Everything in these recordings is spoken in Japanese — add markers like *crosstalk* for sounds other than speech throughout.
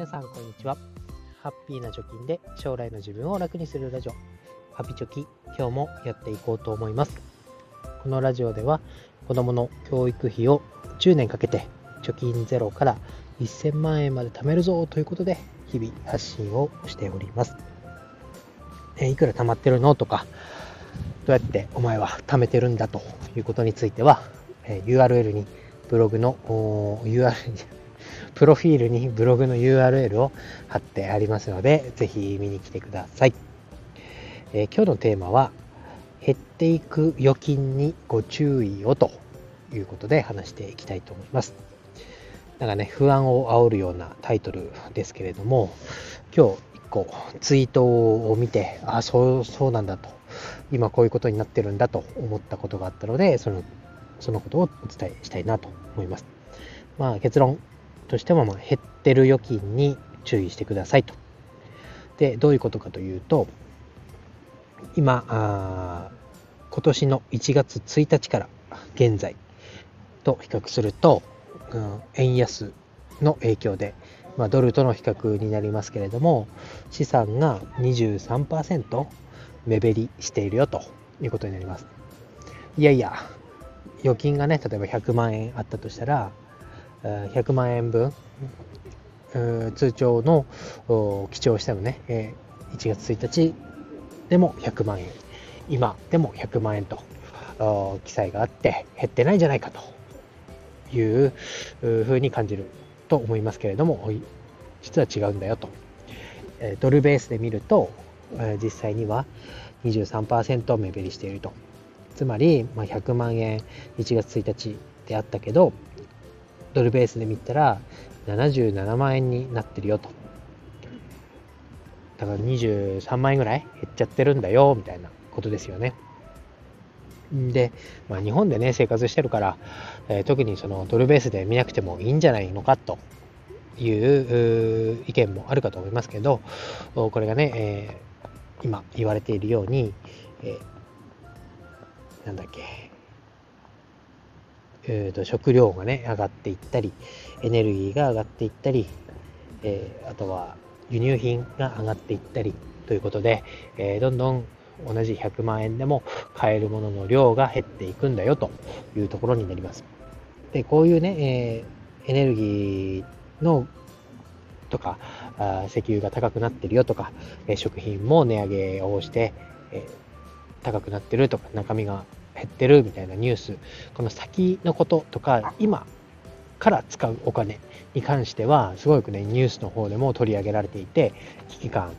皆さんこんにちは。ハッピーな貯金で将来の自分を楽にするラジオ。ハピチョキ今日もやっていこうと思います。このラジオでは子供の教育費を10年かけて貯金ゼロから1000万円まで貯めるぞということで日々発信をしております。えいくら貯まってるのとかどうやってお前は貯めてるんだということについては、え URL にブログの URL にプロフィールにブログの URL を貼ってありますので、ぜひ見に来てください。えー、今日のテーマは、減っていく預金にご注意をということで話していきたいと思います。なんかね、不安を煽るようなタイトルですけれども、今日一個ツイートを見て、あ、そう、そうなんだと、今こういうことになってるんだと思ったことがあったので、その、そのことをお伝えしたいなと思います。まあ結論としても、ま減ってる預金に注意してくださいと。で、どういうことかというと、今、あ今年の1月1日から現在と比較すると、うん、円安の影響で、まあ、ドルとの比較になりますけれども資産が23%目減りしているよということになりますいやいや預金がね例えば100万円あったとしたら100万円分通帳の記帳してもね。1月1日でも100万円。今でも100万円と記載があって減ってないんじゃないかと。いうふうに感じると思いますけれども実は違うんだよと。ドルベースで見ると実際には23%目減りしていると。つまり100万円1月1日であったけどドルベースで見たら77万円になってるよと。だから23万円ぐらい減っちゃってるんだよみたいなことですよね。で、まあ、日本でね生活してるから、えー、特にそのドルベースで見なくてもいいんじゃないのかという意見もあるかと思いますけどこれがね、えー、今言われているように、えー、なんだっけえーと、食料がね上がっていったりエネルギーが上がっていったり、えー、あとは輸入品が上がっていったりということで、えー、どんどん同じ100万円でも買えるものの量が減っていくんだよというところになります。でこういうね、えー、エネルギーのとかあ石油が高くなってるよとか、え食品も値上げをして、え高くなってるとか中身が減ってるみたいなニュースこの先のこととか今から使うお金に関してはすごくねニュースの方でも取り上げられていて危機感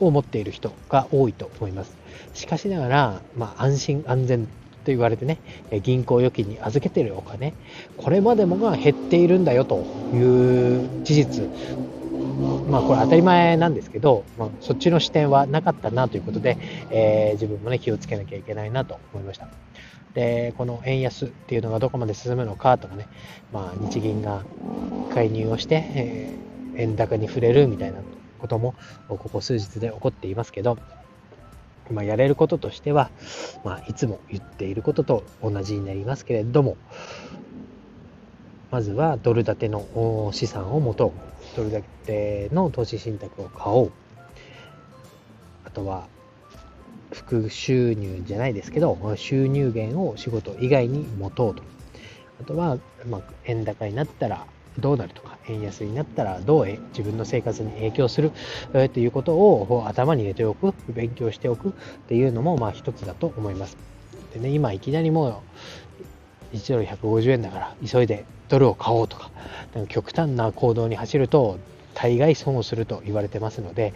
を持っている人が多いと思います。しかしながら、まあ、安心安全と言われてね銀行預金に預けてるお金これまでもが減っているんだよという事実まあこれ当たり前なんですけど、まあ、そっちの視点はなかったなということで、えー、自分もね気をつけなきゃいけないなと思いました。で、この円安っていうのがどこまで進むのかとかね、まあ日銀が介入をして、えー、円高に触れるみたいなこともここ数日で起こっていますけど、まあ、やれることとしては、まあ、いつも言っていることと同じになりますけれども、まずはドル建ての資産を持とう。ドル建ての投資信託を買おう。あとは、副収入じゃないですけど、収入源を仕事以外に持とうと。あとは、まあ、円高になったらどうなるとか、円安になったらどう自分の生活に影響するということを頭に入れておく、勉強しておくっていうのも、まあ一つだと思います。でね、今いきなりもう1ドル150円だから急いでドルを買おうとか、か極端な行動に走ると大概損をすると言われてますので、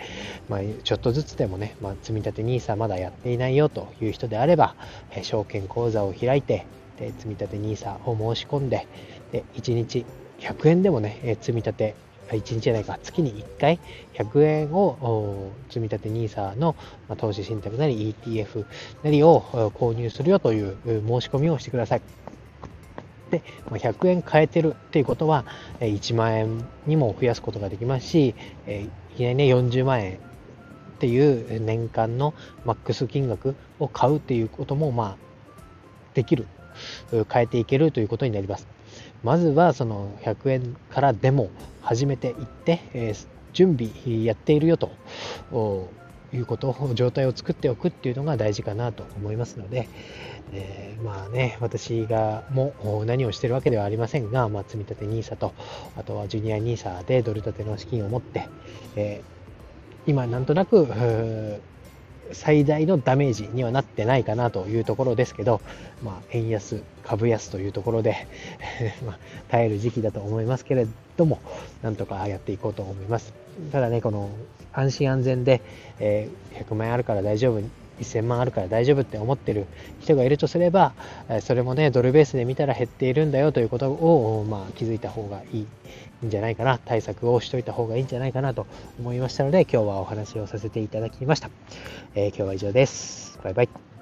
まあ、ちょっとずつでもね、まあ、積み立て NISA まだやっていないよという人であれば、え証券口座を開いて、で積み立て NISA を申し込んで、で1日100円でもね、え積み立て1日じゃないか、月に1回100円を積み立て NISA のま投資信託なり ETF なりを購入するよという申し込みをしてください。で、100円変えてるっていうことは、1万円にも増やすことができますし、いきなりね、40万円っていう年間のマックス金額を買うっていうことも、まあ、できる。変えていけるということになります。まずはその100円からでも始めていって、え準備やっているよということ状態を作っておくっていうのが大事かなと思いますので、えー、まあね私がも何をしてるわけではありませんが、まあ、積立 NISA とあとはジュニア NISA でドル建ての資金を持って、えー、今なんとなく最大のダメージにはなってないかなというところですけど、まあ、円安、株安というところで *laughs* まあ、耐える時期だと思いますけれども、なんとかやっていこうと思います。ただね、この安心安全で、えー、100万円あるから大丈夫、1000万あるから大丈夫って思ってる人がいるとすれば、それもね、ドルベースで見たら減っているんだよということを、まあ、気づいた方がいいんじゃないかな、対策をしといた方がいいんじゃないかなと思いましたので、今日はお話をさせていただきました。えー、今日は以上です。バイバイ。